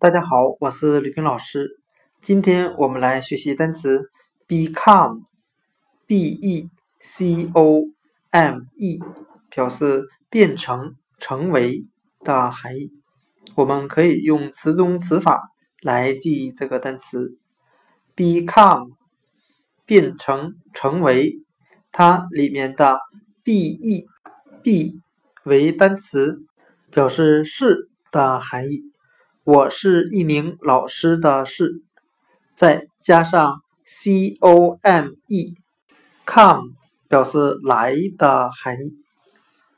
大家好，我是吕平老师。今天我们来学习单词 become，b e c o m e，表示变成、成为的含义。我们可以用词中词法来记忆这个单词 become，变成、成为。它里面的 b-e-b 为单词，表示是的含义。我是一名老师的是，再加上 c o m e，come 表示来的含义。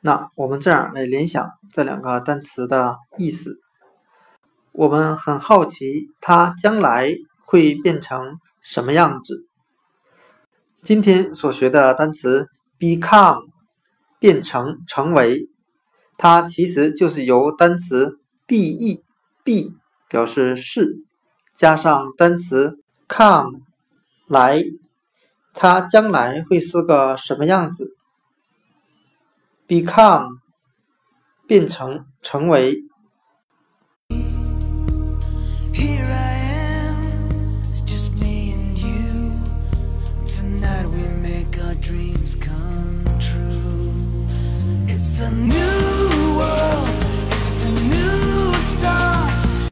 那我们这样来联想这两个单词的意思。我们很好奇，它将来会变成什么样子？今天所学的单词 become 变成成为，它其实就是由单词 be。Be 表示是，加上单词 come 来，它将来会是个什么样子？become 变成成为。